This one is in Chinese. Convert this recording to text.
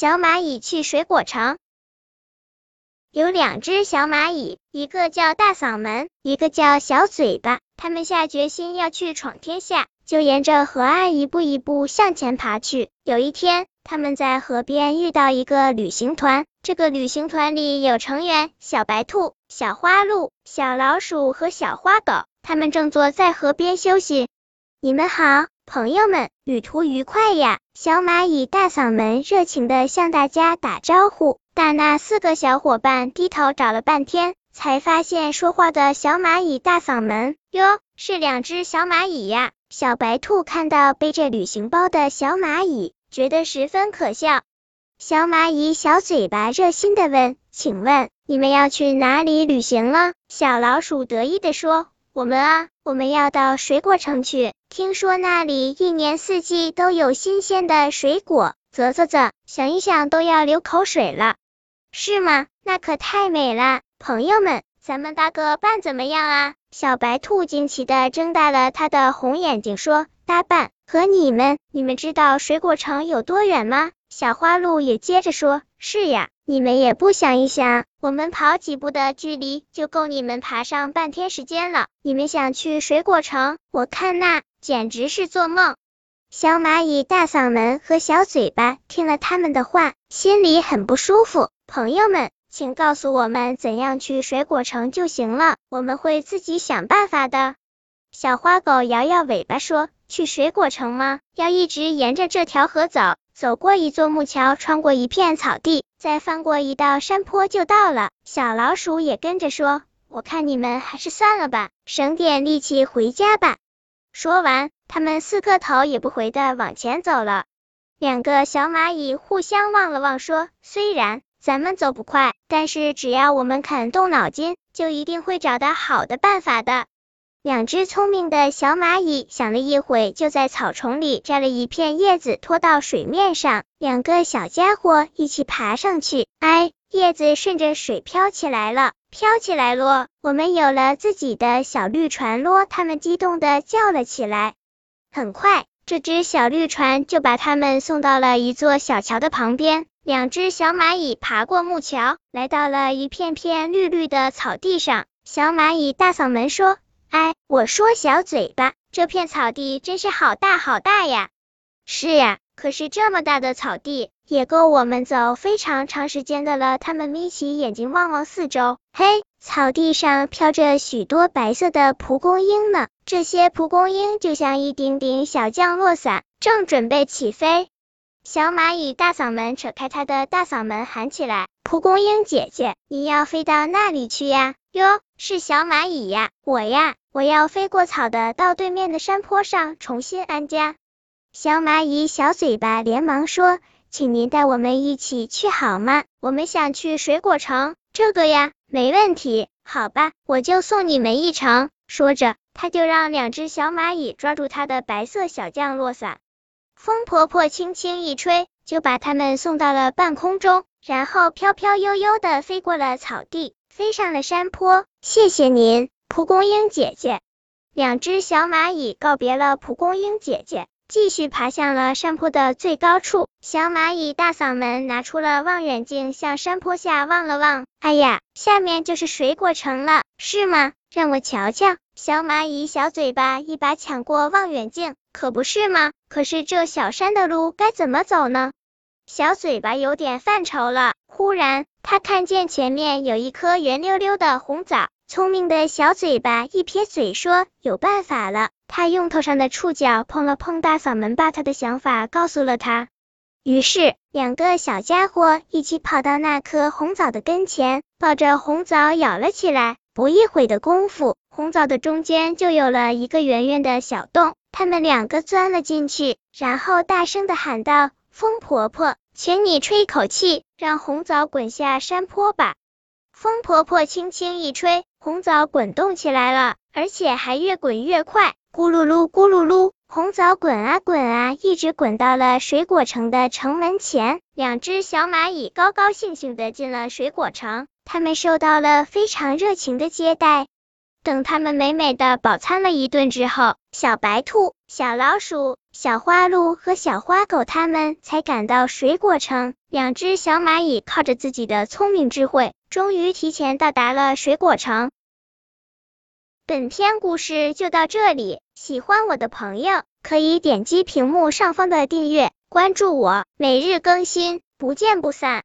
小蚂蚁去水果城。有两只小蚂蚁，一个叫大嗓门，一个叫小嘴巴。他们下决心要去闯天下，就沿着河岸一步一步向前爬去。有一天，他们在河边遇到一个旅行团，这个旅行团里有成员小白兔、小花鹿、小老鼠和小花狗，他们正坐在河边休息。你们好。朋友们，旅途愉快呀！小蚂蚁大嗓门热情的向大家打招呼，但那四个小伙伴低头找了半天，才发现说话的小蚂蚁大嗓门哟，是两只小蚂蚁呀！小白兔看到背着旅行包的小蚂蚁，觉得十分可笑。小蚂蚁小嘴巴热心的问：“请问你们要去哪里旅行了？”小老鼠得意的说：“我们啊，我们要到水果城去。”听说那里一年四季都有新鲜的水果，啧啧啧，想一想都要流口水了，是吗？那可太美了！朋友们，咱们搭个伴怎么样啊？小白兔惊奇的睁大了它的红眼睛，说：“搭伴？和你们？你们知道水果城有多远吗？”小花鹿也接着说：“是呀，你们也不想一想，我们跑几步的距离就够你们爬上半天时间了。你们想去水果城？我看那简直是做梦。”小蚂蚁大嗓门和小嘴巴听了他们的话，心里很不舒服。朋友们，请告诉我们怎样去水果城就行了，我们会自己想办法的。小花狗摇摇尾巴说：“去水果城吗？要一直沿着这条河走。”走过一座木桥，穿过一片草地，再翻过一道山坡就到了。小老鼠也跟着说：“我看你们还是算了吧，省点力气回家吧。”说完，他们四个头也不回的往前走了。两个小蚂蚁互相望了望，说：“虽然咱们走不快，但是只要我们肯动脑筋，就一定会找到好的办法的。”两只聪明的小蚂蚁想了一会，就在草丛里摘了一片叶子，拖到水面上。两个小家伙一起爬上去，哎，叶子顺着水飘起来了，飘起来咯！我们有了自己的小绿船咯！他们激动的叫了起来。很快，这只小绿船就把他们送到了一座小桥的旁边。两只小蚂蚁爬过木桥，来到了一片片绿绿的草地上。小蚂蚁大嗓门说。我说小嘴巴，这片草地真是好大好大呀！是呀，可是这么大的草地也够我们走非常长时间的了。他们眯起眼睛望望四周，嘿，草地上飘着许多白色的蒲公英呢。这些蒲公英就像一顶顶小降落伞，正准备起飞。小蚂蚁大嗓门扯开它的大嗓门喊起来：“蒲公英姐姐，你要飞到那里去呀？”哟，是小蚂蚁呀，我呀。我要飞过草的，到对面的山坡上重新安家。小蚂蚁小嘴巴连忙说：“请您带我们一起去好吗？我们想去水果城。”这个呀，没问题。好吧，我就送你们一程。说着，他就让两只小蚂蚁抓住他的白色小降落伞，风婆婆轻轻一吹，就把他们送到了半空中，然后飘飘悠悠的飞过了草地，飞上了山坡。谢谢您。蒲公英姐姐，两只小蚂蚁告别了蒲公英姐姐，继续爬向了山坡的最高处。小蚂蚁大嗓门拿出了望远镜，向山坡下望了望。哎呀，下面就是水果城了，是吗？让我瞧瞧。小蚂蚁小嘴巴一把抢过望远镜，可不是吗？可是这小山的路该怎么走呢？小嘴巴有点犯愁了。忽然，他看见前面有一颗圆溜溜的红枣。聪明的小嘴巴一撇嘴说：“有办法了。”他用头上的触角碰了碰大嗓门，把他的想法告诉了他。于是，两个小家伙一起跑到那颗红枣的跟前，抱着红枣咬了起来。不一会的功夫，红枣的中间就有了一个圆圆的小洞。他们两个钻了进去，然后大声的喊道：“风婆婆，请你吹口气，让红枣滚下山坡吧。”风婆婆轻轻一吹。红枣滚动起来了，而且还越滚越快，咕噜噜，咕噜噜，红枣滚啊滚啊，一直滚到了水果城的城门前。两只小蚂蚁高高兴兴的进了水果城，他们受到了非常热情的接待。等他们美美的饱餐了一顿之后，小白兔、小老鼠、小花鹿和小花狗他们才赶到水果城。两只小蚂蚁靠着自己的聪明智慧，终于提前到达了水果城。本篇故事就到这里，喜欢我的朋友可以点击屏幕上方的订阅，关注我，每日更新，不见不散。